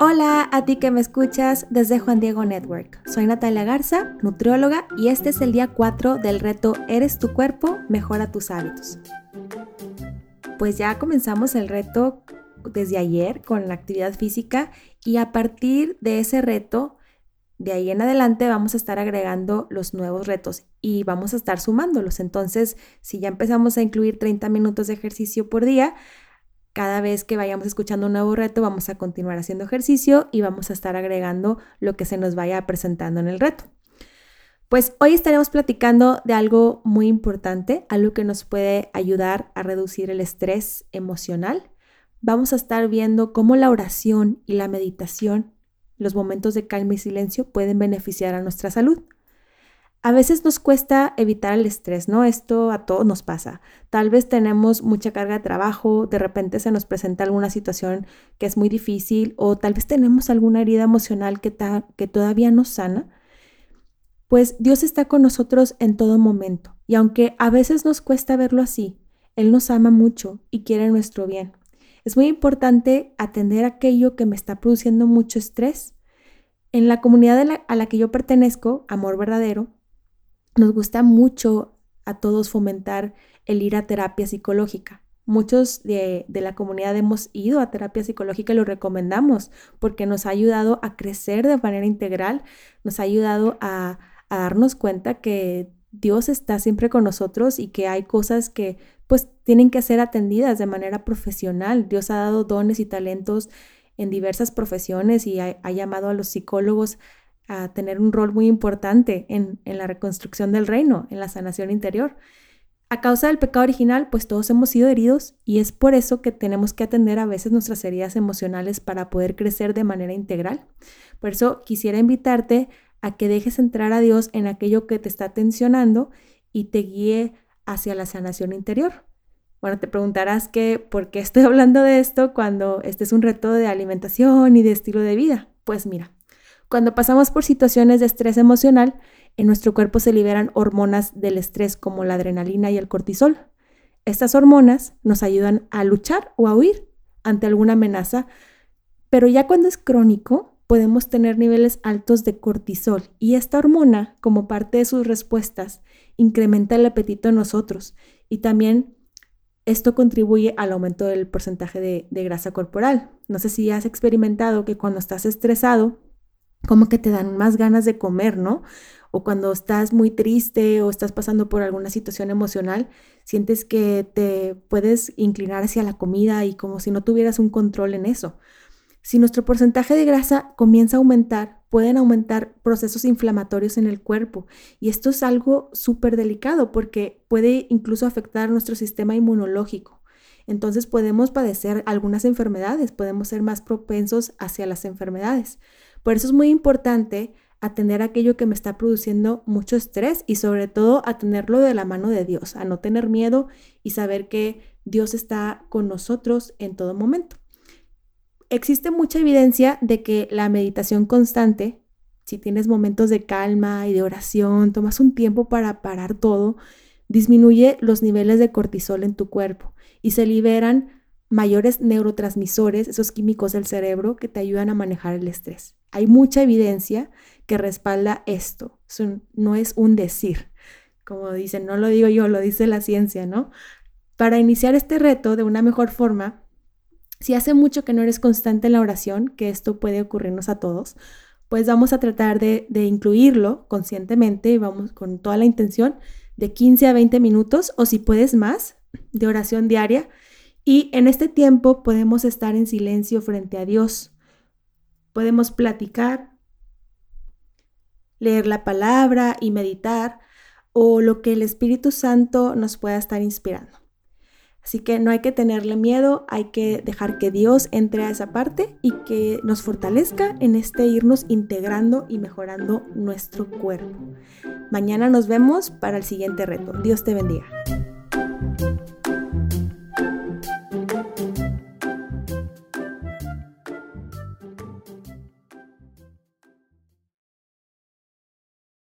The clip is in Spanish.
Hola a ti que me escuchas desde Juan Diego Network. Soy Natalia Garza, nutrióloga, y este es el día 4 del reto Eres tu cuerpo, mejora tus hábitos. Pues ya comenzamos el reto desde ayer con la actividad física y a partir de ese reto, de ahí en adelante vamos a estar agregando los nuevos retos y vamos a estar sumándolos. Entonces, si ya empezamos a incluir 30 minutos de ejercicio por día, cada vez que vayamos escuchando un nuevo reto, vamos a continuar haciendo ejercicio y vamos a estar agregando lo que se nos vaya presentando en el reto. Pues hoy estaremos platicando de algo muy importante, algo que nos puede ayudar a reducir el estrés emocional. Vamos a estar viendo cómo la oración y la meditación, los momentos de calma y silencio pueden beneficiar a nuestra salud. A veces nos cuesta evitar el estrés, ¿no? Esto a todos nos pasa. Tal vez tenemos mucha carga de trabajo, de repente se nos presenta alguna situación que es muy difícil o tal vez tenemos alguna herida emocional que, que todavía no sana. Pues Dios está con nosotros en todo momento y aunque a veces nos cuesta verlo así, Él nos ama mucho y quiere nuestro bien. Es muy importante atender aquello que me está produciendo mucho estrés. En la comunidad a la que yo pertenezco, Amor Verdadero, nos gusta mucho a todos fomentar el ir a terapia psicológica. Muchos de, la comunidad hemos ido a terapia psicológica y lo recomendamos porque nos ha ayudado a crecer de manera integral, nos ha ayudado a, a darnos cuenta que Dios está siempre con nosotros y que hay cosas que pues tienen que ser atendidas de manera profesional. Dios ha dado dones y talentos en diversas profesiones y ha, ha llamado a los psicólogos a tener un rol muy importante en, la reconstrucción del reino, en la sanación interior. A causa del pecado original, pues todos hemos sido heridos y es por eso que tenemos que atender a veces nuestras heridas emocionales para poder crecer de manera integral. Por eso quisiera invitarte a que dejes entrar a Dios en aquello que te está tensionando y te guíe hacia la sanación interior. Bueno, te preguntarás que por qué estoy hablando de esto cuando este es un reto de alimentación y de estilo de vida. Pues mira, cuando pasamos por situaciones de estrés emocional, en nuestro cuerpo se liberan hormonas del estrés como la adrenalina y el cortisol. Estas hormonas nos ayudan a luchar o a huir ante alguna amenaza, pero ya cuando es crónico podemos tener niveles altos de cortisol y esta hormona, como parte de sus respuestas, incrementa el apetito en nosotros y también esto contribuye al aumento del porcentaje de, grasa corporal. No sé si has experimentado que cuando estás estresado, como que te dan más ganas de comer, ¿no? O cuando estás muy triste o estás pasando por alguna situación emocional, sientes que te puedes inclinar hacia la comida y como si no tuvieras un control en eso. Si nuestro porcentaje de grasa comienza a aumentar, pueden aumentar procesos inflamatorios en el cuerpo. Y esto es algo súper delicado porque puede incluso afectar nuestro sistema inmunológico. Entonces podemos padecer algunas enfermedades, podemos ser más propensos hacia las enfermedades. Por eso es muy importante atender aquello que me está produciendo mucho estrés y sobre todo atenderlo de la mano de Dios, a no tener miedo y saber que Dios está con nosotros en todo momento. Existe mucha evidencia de que la meditación constante, si tienes momentos de calma y de oración, tomas un tiempo para parar todo, disminuye los niveles de cortisol en tu cuerpo y se liberan mayores neurotransmisores, esos químicos del cerebro que te ayudan a manejar el estrés. Hay mucha evidencia que respalda esto. no es un decir. Como dicen, no lo digo yo, lo dice la ciencia, ¿no? Para iniciar este reto de una mejor forma, si hace mucho que no eres constante en la oración, que esto puede ocurrirnos a todos, pues vamos a tratar de, de incluirlo conscientemente y vamos con toda la intención de 15 a 20 minutos o si puedes más de oración diaria y en este tiempo podemos estar en silencio frente a Dios. Podemos platicar, leer la palabra y meditar o lo que el Espíritu Santo nos pueda estar inspirando. Así que no hay que tenerle miedo, hay que dejar que Dios entre a esa parte y que nos fortalezca en este irnos integrando y mejorando nuestro cuerpo. Mañana nos vemos para el siguiente reto. Dios te bendiga.